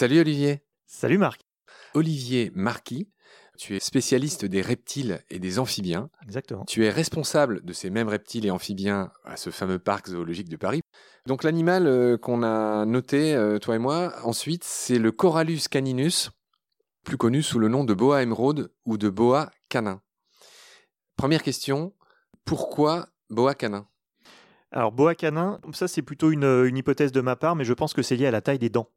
Salut Olivier. Salut Marc. Olivier Marquis, tu es spécialiste des reptiles et des amphibiens. Exactement. Tu es responsable de ces mêmes reptiles et amphibiens à ce fameux parc zoologique de Paris. Donc l'animal euh, qu'on a noté, euh, toi et moi, ensuite, c'est le Corallus caninus, plus connu sous le nom de boa émeraude ou de boa canin. Première question, pourquoi boa canin? Alors boa canin, ça c'est plutôt une, une hypothèse de ma part, mais je pense que c'est lié à la taille des dents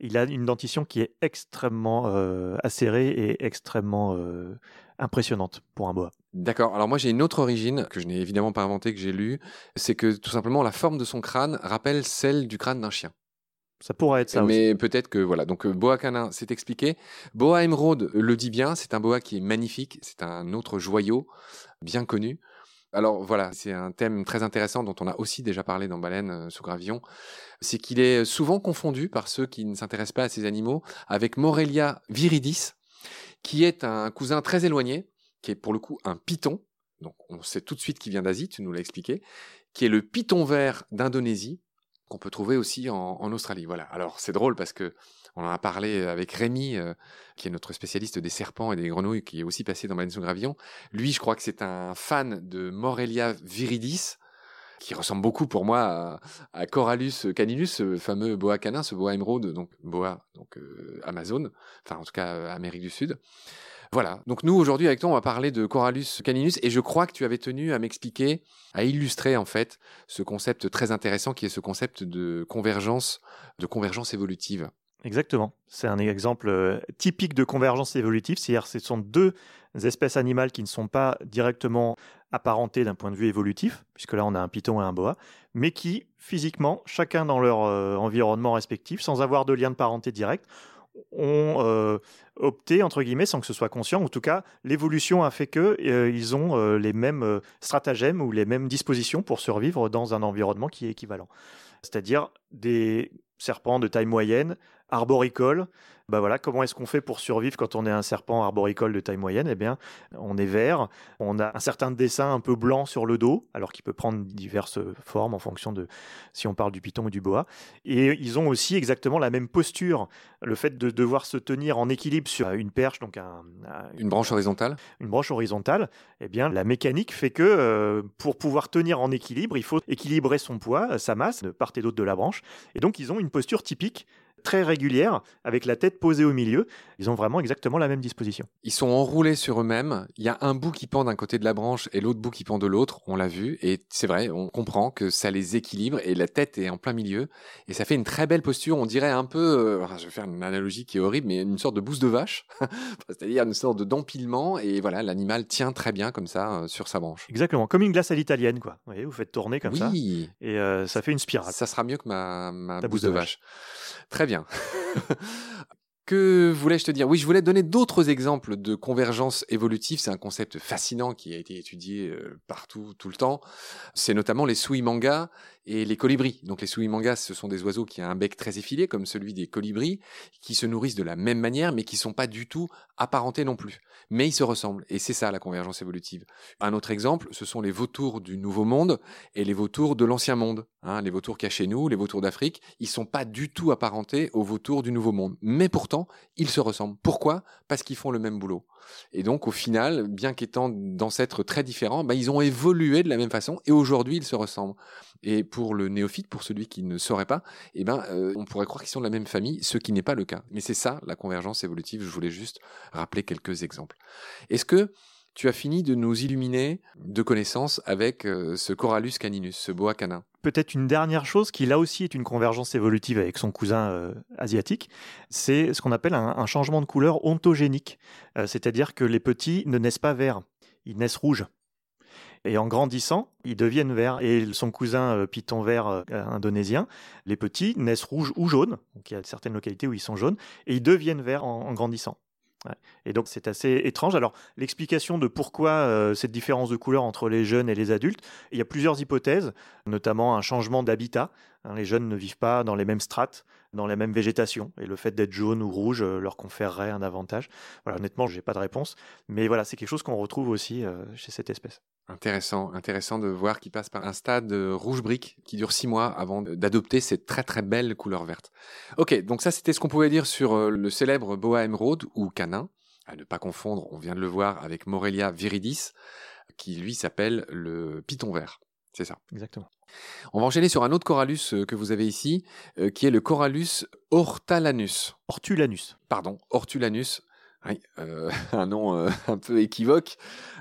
il a une dentition qui est extrêmement euh, acérée et extrêmement euh, impressionnante pour un boa. D'accord. Alors moi j'ai une autre origine que je n'ai évidemment pas inventée, que j'ai lue, c'est que tout simplement la forme de son crâne rappelle celle du crâne d'un chien. Ça pourrait être ça Mais peut-être que voilà. Donc euh, boa canin, c'est expliqué. Boa émeraude le dit bien. C'est un boa qui est magnifique. C'est un autre joyau bien connu. Alors voilà, c'est un thème très intéressant dont on a aussi déjà parlé dans Baleine euh, sous gravillon. C'est qu'il est souvent confondu par ceux qui ne s'intéressent pas à ces animaux avec Morelia viridis, qui est un cousin très éloigné, qui est pour le coup un python. Donc on sait tout de suite qu'il vient d'Asie, tu nous l'as expliqué, qui est le python vert d'Indonésie, qu'on peut trouver aussi en, Australie. Voilà. Alors c'est drôle parce que on en a parlé avec Rémi, euh, qui est notre spécialiste des serpents et des grenouilles, qui est aussi passé dans Baleine Gravillon. Lui, je crois que c'est un fan de Morelia viridis, qui ressemble beaucoup pour moi à, Corallus caninus, ce fameux boa canin, ce boa émeraude, donc boa, donc euh, Amazon, enfin en tout cas euh, Amérique du Sud. Voilà. Donc nous aujourd'hui avec toi, on va parler de Corallus caninus et je crois que tu avais tenu à m'expliquer, à illustrer en fait ce concept très intéressant qui est ce concept de convergence, de convergence évolutive. Exactement. C'est un exemple euh, typique de convergence évolutive, c'est-à-dire ce sont deux espèces animales qui ne sont pas directement apparentées d'un point de vue évolutif, puisque là on a un python et un boa, mais qui physiquement, chacun dans leur euh, environnement respectif, sans avoir de lien de parenté direct, ont euh, opté, entre guillemets, sans que ce soit conscient, en tout cas, l'évolution a fait qu'ils ont les mêmes stratagèmes ou les mêmes dispositions pour survivre dans un environnement qui est équivalent. C'est-à-dire des serpents de taille moyenne arboricole. Bah voilà, comment est-ce qu'on fait pour survivre quand on est un serpent arboricole de taille moyenne? Eh bien, on est vert, on a un certain dessin un peu blanc sur le dos, alors qu'il peut prendre diverses formes en fonction de si on parle du python ou du boa. Et ils ont aussi exactement la même posture. Le fait de devoir se tenir en équilibre sur une perche, donc une branche horizontale? Une branche horizontale. Eh bien, la mécanique fait que euh, pour pouvoir tenir en équilibre, il faut équilibrer son poids, sa masse, de part et d'autre de la branche. Et donc, ils ont une posture typique très régulière, avec la tête posée au milieu. Ils ont vraiment exactement la même disposition. Ils sont enroulés sur eux-mêmes. Il y a un bout qui pend d'un côté de la branche et l'autre bout qui pend de l'autre. On l'a vu. Et c'est vrai, on comprend que ça les équilibre et la tête est en plein milieu. Et ça fait une très belle posture. On dirait un peu, euh, je vais faire une analogie qui est horrible, mais une sorte de bouse de vache. C'est-à-dire une sorte d'empilement. Et voilà, l'animal tient très bien comme ça euh, sur sa branche. Exactement. Comme une glace à l'italienne, quoi. Vous voyez, vous faites tourner comme ça. Et euh, ça fait une spirale. Ça sera mieux que ma, ma bouse, de, vache. Très bien. Que voulais-je te dire? Oui, je voulais donner d'autres exemples de convergence évolutive. C'est un concept fascinant qui a été étudié euh, partout, tout le temps. C'est notamment les suimangas et les colibris. Donc les suimangas, ce sont des oiseaux qui ont un bec très effilé, comme celui des colibris, qui se nourrissent de la même manière, mais qui sont pas du tout apparentés non plus. Mais ils se ressemblent, et c'est ça la convergence évolutive. Un autre exemple, ce sont les vautours du Nouveau Monde et les vautours de l'Ancien Monde. Hein, les vautours qu'il y a chez nous, les vautours d'Afrique, ils sont pas du tout apparentés aux vautours du Nouveau Monde. Mais pourtant, ils se ressemblent. Pourquoi? Parce qu'ils font le même boulot. Et donc, au final, bien qu'étant d'ancêtres très différents, bah, ils ont évolué de la même façon et aujourd'hui, ils se ressemblent. Et pour le néophyte, pour celui qui ne saurait pas, eh ben, euh, on pourrait croire qu'ils sont de la même famille, ce qui n'est pas le cas. Mais c'est ça, la convergence évolutive. Je voulais juste rappeler quelques exemples. Est-ce que tu as fini de nous illuminer de connaissances avec euh, ce Corallus caninus, ce boa canin peut-être une dernière chose qui là aussi est une convergence évolutive avec son cousin euh, asiatique, c'est ce qu'on appelle un, changement de couleur ontogénique, euh, c'est-à-dire que les petits ne naissent pas verts, ils naissent rouges. Et en grandissant, ils deviennent verts. Et son cousin python vert indonésien, les petits naissent rouges ou jaunes. Donc il y a certaines localités où ils sont jaunes. Et ils deviennent verts en grandissant. Et donc c'est assez étrange. Alors l'explication de pourquoi euh, cette différence de couleur entre les jeunes et les adultes, il y a plusieurs hypothèses, notamment un changement d'habitat. Hein, les jeunes ne vivent pas dans les mêmes strates, dans la même végétation, et le fait d'être jaune ou rouge euh, leur conférerait un avantage. Voilà, honnêtement, j'ai pas de réponse, mais voilà, c'est quelque chose qu'on retrouve aussi euh, chez cette espèce. Intéressant, intéressant de voir qu'il passe par un stade rouge brique qui dure six mois avant d'adopter cette très très belle couleur verte. Ok, donc ça c'était ce qu'on pouvait dire sur euh, le célèbre Boa Emerald ou Canin. À ne pas confondre, on vient de le voir avec Morelia viridis, qui lui s'appelle le python vert. C'est ça. Exactement. On va enchaîner sur un autre corallus euh, que vous avez ici, euh, qui est le corallus hortalanus. Hortulanus. Pardon, hortulanus. Oui, euh, un nom euh, un peu équivoque.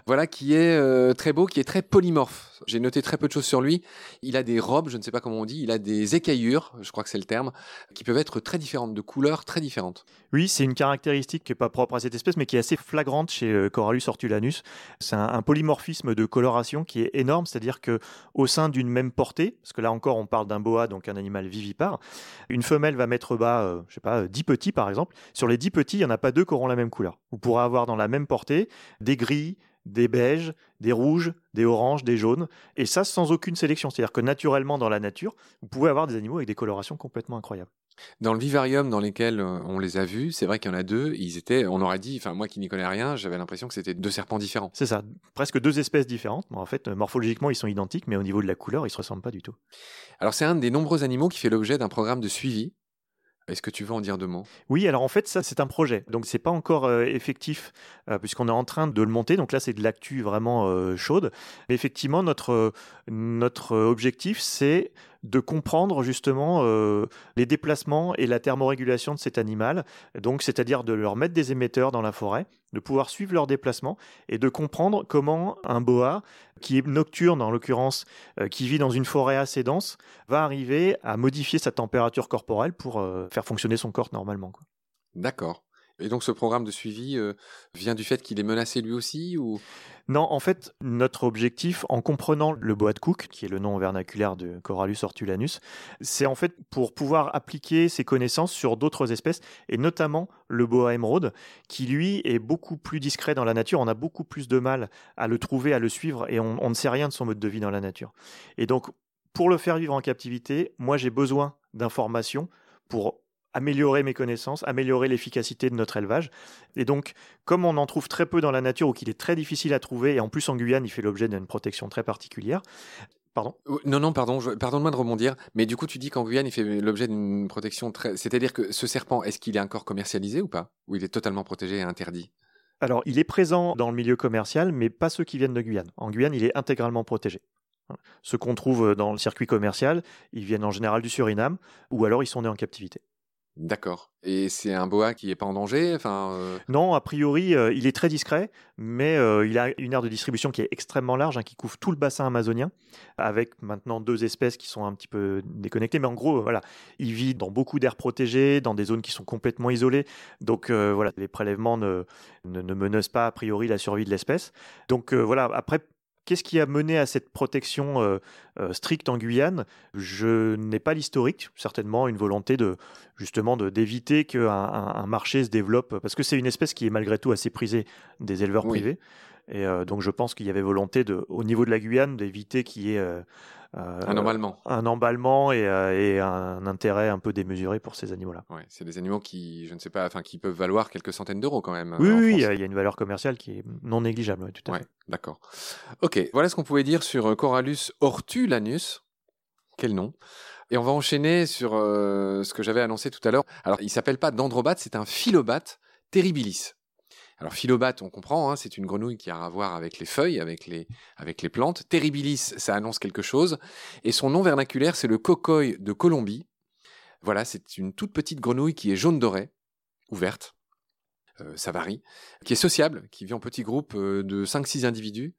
Voilà, qui est euh, très beau, qui est très polymorphe. J'ai noté très peu de choses sur lui. Il a des robes, je ne sais pas comment on dit, il a des écaillures, je crois que c'est le terme, qui peuvent être très différentes, de couleurs très différentes. Oui, c'est une caractéristique qui n'est pas propre à cette espèce, mais qui est assez flagrante chez Corallus hortulanus. C'est un, un, polymorphisme de coloration qui est énorme, c'est-à-dire que au sein d'une même portée, parce que là encore on parle d'un boa, donc un animal vivipare, une femelle va mettre bas, je sais pas, 10 petits par exemple. Sur les 10 petits, il n'y en a pas deux qui auront la même couleur. Vous pourrez avoir dans la même portée des gris, des beiges, des rouges, des oranges, des jaunes, et ça sans aucune sélection. C'est-à-dire que naturellement dans la nature, vous pouvez avoir des animaux avec des colorations complètement incroyables. Dans le vivarium dans lesquels euh, on les a vus, c'est vrai qu'il y en a deux. Ils étaient, on aurait dit, enfin moi qui n'y connais rien, j'avais l'impression que c'était deux serpents différents. C'est ça, presque deux espèces différentes. En fait, morphologiquement, ils sont identiques, mais au niveau de la couleur, ils se ressemblent pas du tout. Alors c'est un des nombreux animaux qui fait l'objet d'un programme de suivi est-ce que tu veux en dire deux mots? Oui, alors en fait, ça, c'est un projet. Donc, c'est pas encore euh, effectif euh, puisqu'on est en train de le monter. Donc là, c'est de l'actu vraiment euh, chaude. Mais effectivement, notre, notre objectif, c'est de comprendre justement les déplacements et la thermorégulation de cet animal. Donc, c'est-à-dire de leur mettre des émetteurs dans la forêt, de pouvoir suivre leurs déplacements et de comprendre comment un boa, qui est nocturne en l'occurrence, qui vit dans une forêt assez dense, va arriver à modifier sa température corporelle pour faire fonctionner son corps normalement. D'accord. Et donc ce programme de suivi euh, vient du fait qu'il est menacé lui aussi ou? Non, en fait, notre objectif, en comprenant le boa de Cook, qui est le nom vernaculaire de Corallus hortulanus, c'est en fait pour pouvoir appliquer ces connaissances sur d'autres espèces, et notamment le boa émeraude, qui lui est beaucoup plus discret dans la nature. On a beaucoup plus de mal à le trouver, à le suivre, et on ne sait rien de son mode de vie dans la nature. Et donc, pour le faire vivre en captivité, moi j'ai besoin d'informations pour améliorer mes connaissances, améliorer l'efficacité de notre élevage. Et donc, comme on en trouve très peu dans la nature ou qu'il est très difficile à trouver, et en plus en Guyane, il fait l'objet d'une protection très particulière. Pardon? Non, non, pardon, pardonne-moi de rebondir, mais du coup, tu dis qu'en Guyane, il fait l'objet d'une protection très. C'est-à-dire que ce serpent, est-ce qu'il est encore commercialisé ou pas? Ou il est totalement protégé et interdit? Alors, il est présent dans le milieu commercial, mais pas ceux qui viennent de Guyane. En Guyane, il est intégralement protégé. Ceux qu'on trouve dans le circuit commercial, ils viennent en général du Suriname, ou alors ils sont nés en captivité. D'accord. Et c'est un boa qui n'est pas en danger enfin, euh Non, a priori, euh, il est très discret, mais euh, il a une aire de distribution qui est extrêmement large, hein, qui couvre tout le bassin amazonien, avec maintenant deux espèces qui sont un petit peu déconnectées. Mais en gros, voilà, il vit dans beaucoup d'aires protégées, dans des zones qui sont complètement isolées. Donc voilà, les prélèvements ne, ne, ne, menacent pas a priori la survie de l'espèce. Donc voilà, après, Qu'est-ce qui a mené à cette protection euh, euh, stricte en Guyane? Je n'ai pas l'historique, certainement une volonté de justement d'éviter qu'un un, marché se développe, parce que c'est une espèce qui est malgré tout assez prisée des éleveurs privés. Et euh, donc je pense qu'il y avait volonté de, au niveau de la Guyane d'éviter qu'il y ait euh, un emballement. Un emballement et, euh, et, un intérêt un peu démesuré pour ces animaux-là. Ouais, c'est des animaux qui, je ne sais pas, enfin, qui peuvent valoir quelques centaines d'euros quand même. Oui, oui, il y a une valeur commerciale qui est non négligeable, tout à ouais, D'accord. Ok, voilà ce qu'on pouvait dire sur euh, Corallus hortulanus. Quel nom et on va enchaîner sur ce que j'avais annoncé tout à l'heure. Alors, il s'appelle pas dendrobate, c'est un philobate terribilis. Alors philobate, on comprend, hein, c'est une grenouille qui a à voir avec les feuilles, avec les, avec les plantes. Terribilis, ça annonce quelque chose. Et son nom vernaculaire, c'est le cocoy de Colombie. Voilà, c'est une toute petite grenouille qui est jaune dorée, ou verte, euh, ça varie, qui est sociable, qui vit en petits groupes euh, de 5-6 individus,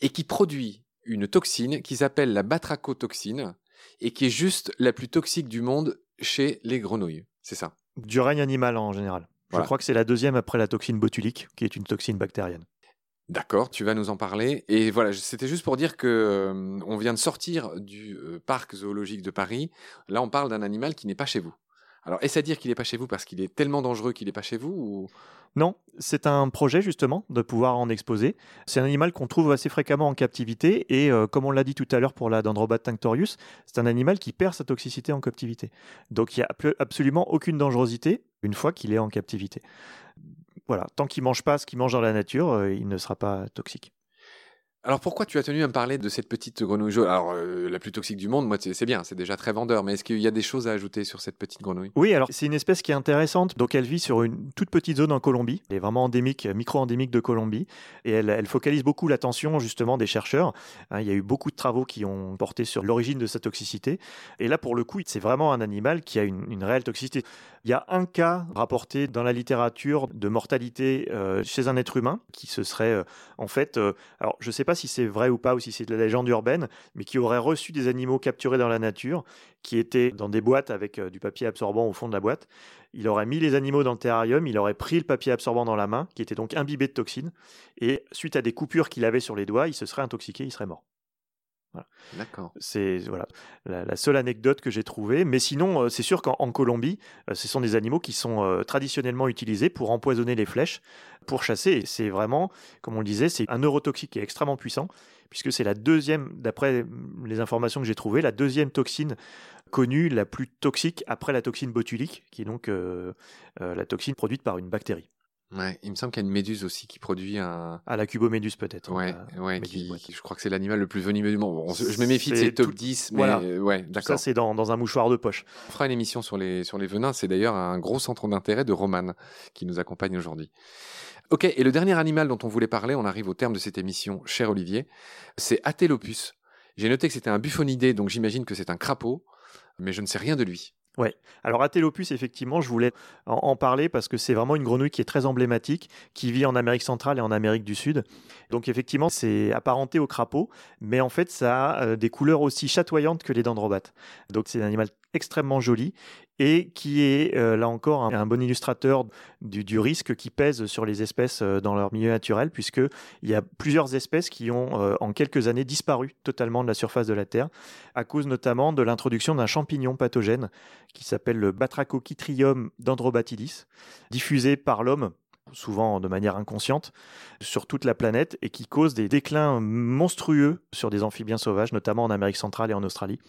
et qui produit une toxine qui s'appelle la batrachotoxine, et qui est juste la plus toxique du monde chez les grenouilles. C'est ça. Du règne animal en général. Je crois que c'est la deuxième après la toxine botulique, qui est une toxine bactérienne. D'accord, tu vas nous en parler. Et voilà, c'était juste pour dire que euh, on vient de sortir du euh, parc zoologique de Paris. Là, on parle d'un animal qui n'est pas chez vous. Alors, est-ce à dire qu'il n'est pas chez vous parce qu'il est tellement dangereux qu'il n'est pas chez vous ou... Non, c'est un projet justement de pouvoir en exposer. C'est un animal qu'on trouve assez fréquemment en captivité et euh, comme on l'a dit tout à l'heure pour la Dendrobat tinctorius, c'est un animal qui perd sa toxicité en captivité. Donc il n'y a absolument aucune dangerosité une fois qu'il est en captivité. Voilà, tant qu'il mange pas ce qu'il mange dans la nature, euh, il ne sera pas toxique. Alors pourquoi tu as tenu à me parler de cette petite grenouille jaune? Alors euh, la plus toxique du monde, moi c'est bien, c'est déjà très vendeur, mais est-ce qu'il y a des choses à ajouter sur cette petite grenouille? Oui, alors c'est une espèce qui est intéressante. Donc elle vit sur une toute petite zone en Colombie. Elle est vraiment endémique, micro-endémique de Colombie, et elle, focalise beaucoup l'attention justement des chercheurs. Hein, il y a eu beaucoup de travaux qui ont porté sur l'origine de sa toxicité. Et là pour le coup, c'est vraiment un animal qui a une, réelle toxicité. Il y a un cas rapporté dans la littérature de mortalité euh, chez un être humain qui se serait euh, en fait, alors je sais pas si c'est vrai ou pas, ou si c'est de la légende urbaine, mais qui aurait reçu des animaux capturés dans la nature, qui étaient dans des boîtes avec euh, du papier absorbant au fond de la boîte. Il aurait mis les animaux dans le terrarium, il aurait pris le papier absorbant dans la main, qui était donc imbibé de toxines, et suite à des coupures qu'il avait sur les doigts, il se serait intoxiqué, il serait mort. D'accord. C'est voilà la, seule anecdote que j'ai trouvée. Mais sinon, euh, c'est sûr qu'en Colombie, euh, ce sont des animaux qui sont traditionnellement utilisés pour empoisonner les flèches, pour chasser. c'est vraiment, comme on le disait, c'est un neurotoxique qui est extrêmement puissant, puisque c'est la deuxième, d'après les informations que j'ai trouvées, la deuxième toxine connue, la plus toxique après la toxine botulique, qui est donc euh, euh, la toxine produite par une bactérie. Ouais, il me semble qu'il y a une méduse aussi qui produit un. Ah, la cuboméduse peut-être. Ouais, ouais, je crois que c'est l'animal le plus venimeux du monde. je me méfie de ces top 10, mais voilà. ouais, d'accord. Ça, c'est dans, dans, un mouchoir de poche. On fera une émission sur les, sur les venins. C'est d'ailleurs un gros centre d'intérêt de Roman qui nous accompagne aujourd'hui. Ok, et le dernier animal dont on voulait parler, on arrive au terme de cette émission, cher Olivier, c'est Atelopus. J'ai noté que c'était un buffonidé, donc j'imagine que c'est un crapaud, mais je ne sais rien de lui. Ouais. Alors Atelopus, effectivement, je voulais en, parler parce que c'est vraiment une grenouille qui est très emblématique, qui vit en Amérique centrale et en Amérique du Sud. Donc effectivement, c'est apparenté au crapaud, mais en fait, ça a euh, des couleurs aussi chatoyantes que les dendrobates. Donc c'est un animal extrêmement joli et qui est euh, là encore un, bon illustrateur du, risque qui pèse sur les espèces euh, dans leur milieu naturel, puisqu'il y a plusieurs espèces qui ont euh, en quelques années disparu totalement de la surface de la Terre, à cause notamment de l'introduction d'un champignon pathogène qui s'appelle le Batrachochytrium dendrobatidis, diffusé par l'homme souvent de manière inconsciente, sur toute la planète et qui cause des déclins monstrueux sur des amphibiens sauvages, notamment en Amérique centrale et en Australie.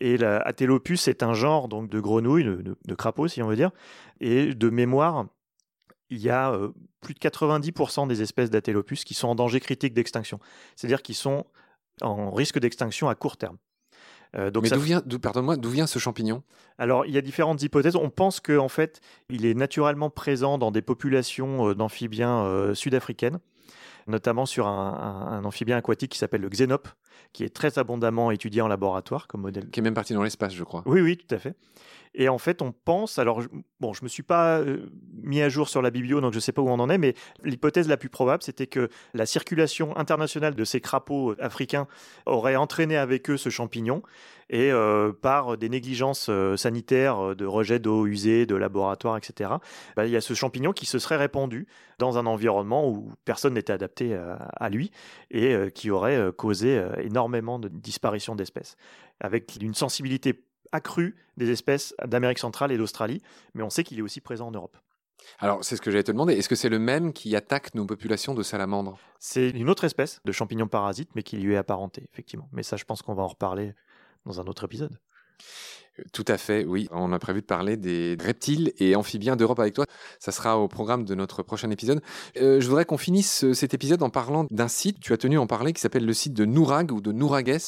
Et la Atelopus est un genre donc de grenouille, de, de, crapaud si on veut dire. Et de mémoire, il y a euh, plus de 90% des espèces d'Atelopus qui sont en danger critique d'extinction. C'est-à-dire qu'ils sont en risque d'extinction à court terme. Euh, donc Mais d'où vient, pardonne-moi, d'où vient ce champignon? Alors, il y a différentes hypothèses. On pense qu'en fait, il est naturellement présent dans des populations euh, d'amphibiens sud-africaines notamment sur un, amphibien aquatique qui s'appelle le xénope, qui est très abondamment étudié en laboratoire comme modèle. Qui est même parti dans l'espace, je crois. Oui, oui, tout à fait. Et en fait, on pense, alors bon, je me suis pas euh, mis à jour sur la biblio, donc je ne sais pas où on en est, mais l'hypothèse la plus probable, c'était que la circulation internationale de ces crapauds africains aurait entraîné avec eux ce champignon, et euh, par des négligences euh, sanitaires, de rejet d'eau usée, de laboratoire, etc. Bah, il y a ce champignon qui se serait répandu dans un environnement où personne n'était adapté à, lui et qui aurait causé énormément de disparition d'espèces, avec une sensibilité accrue des espèces d'Amérique centrale et d'Australie, mais on sait qu'il est aussi présent en Europe. Alors, c'est ce que j'allais te demander. Est-ce que c'est le même qui attaque nos populations de salamandres? C'est une autre espèce de champignon parasite, mais qui lui est apparenté, effectivement. Mais ça, je pense qu'on va en reparler dans un autre épisode. Euh, tout à fait, oui. On a prévu de parler des reptiles et amphibiens d'Europe avec toi. Ça sera au programme de notre prochain épisode. Euh, je voudrais qu'on finisse cet épisode en parlant d'un site, tu as tenu à en parler, qui s'appelle le site de Nourag ou de Nouragues,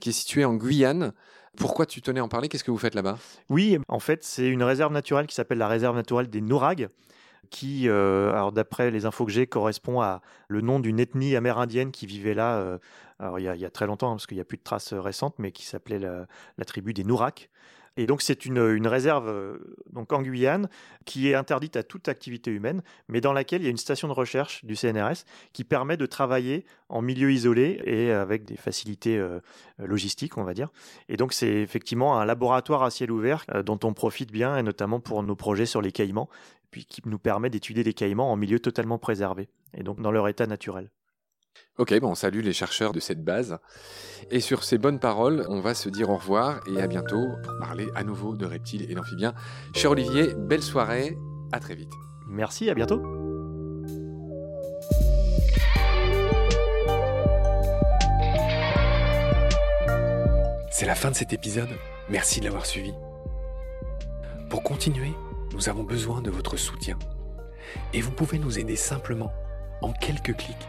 qui est situé en Guyane. Pourquoi tu tenais à en parler? Qu'est-ce que vous faites là-bas? Oui, en fait, c'est une réserve naturelle qui s'appelle la réserve naturelle des Nouragues qui, euh, d'après les infos que j'ai, correspond à le nom d'une ethnie amérindienne qui vivait là, euh, il y, a, très longtemps, hein, parce qu'il n'y a plus de traces récentes, mais qui s'appelait la, la, tribu des Nouraks. Et donc c'est une, réserve euh, donc en Guyane qui est interdite à toute activité humaine, mais dans laquelle il y a une station de recherche du CNRS qui permet de travailler en milieu isolé et avec des facilités euh, logistiques, on va dire. Et donc c'est effectivement un laboratoire à ciel ouvert euh, dont on profite bien, et notamment pour nos projets sur les caïmans, puis qui nous permet d'étudier des caïmans en milieu totalement préservé, et donc dans leur état naturel. Ok, bon, on salue les chercheurs de cette base. Et sur ces bonnes paroles, on va se dire au revoir et à bientôt pour parler à nouveau de reptiles et d'amphibiens. Cher Olivier, belle soirée, à très vite. Merci, à bientôt. C'est la fin de cet épisode. Merci de l'avoir suivi. Pour continuer, nous avons besoin de votre soutien. Et vous pouvez nous aider simplement en quelques clics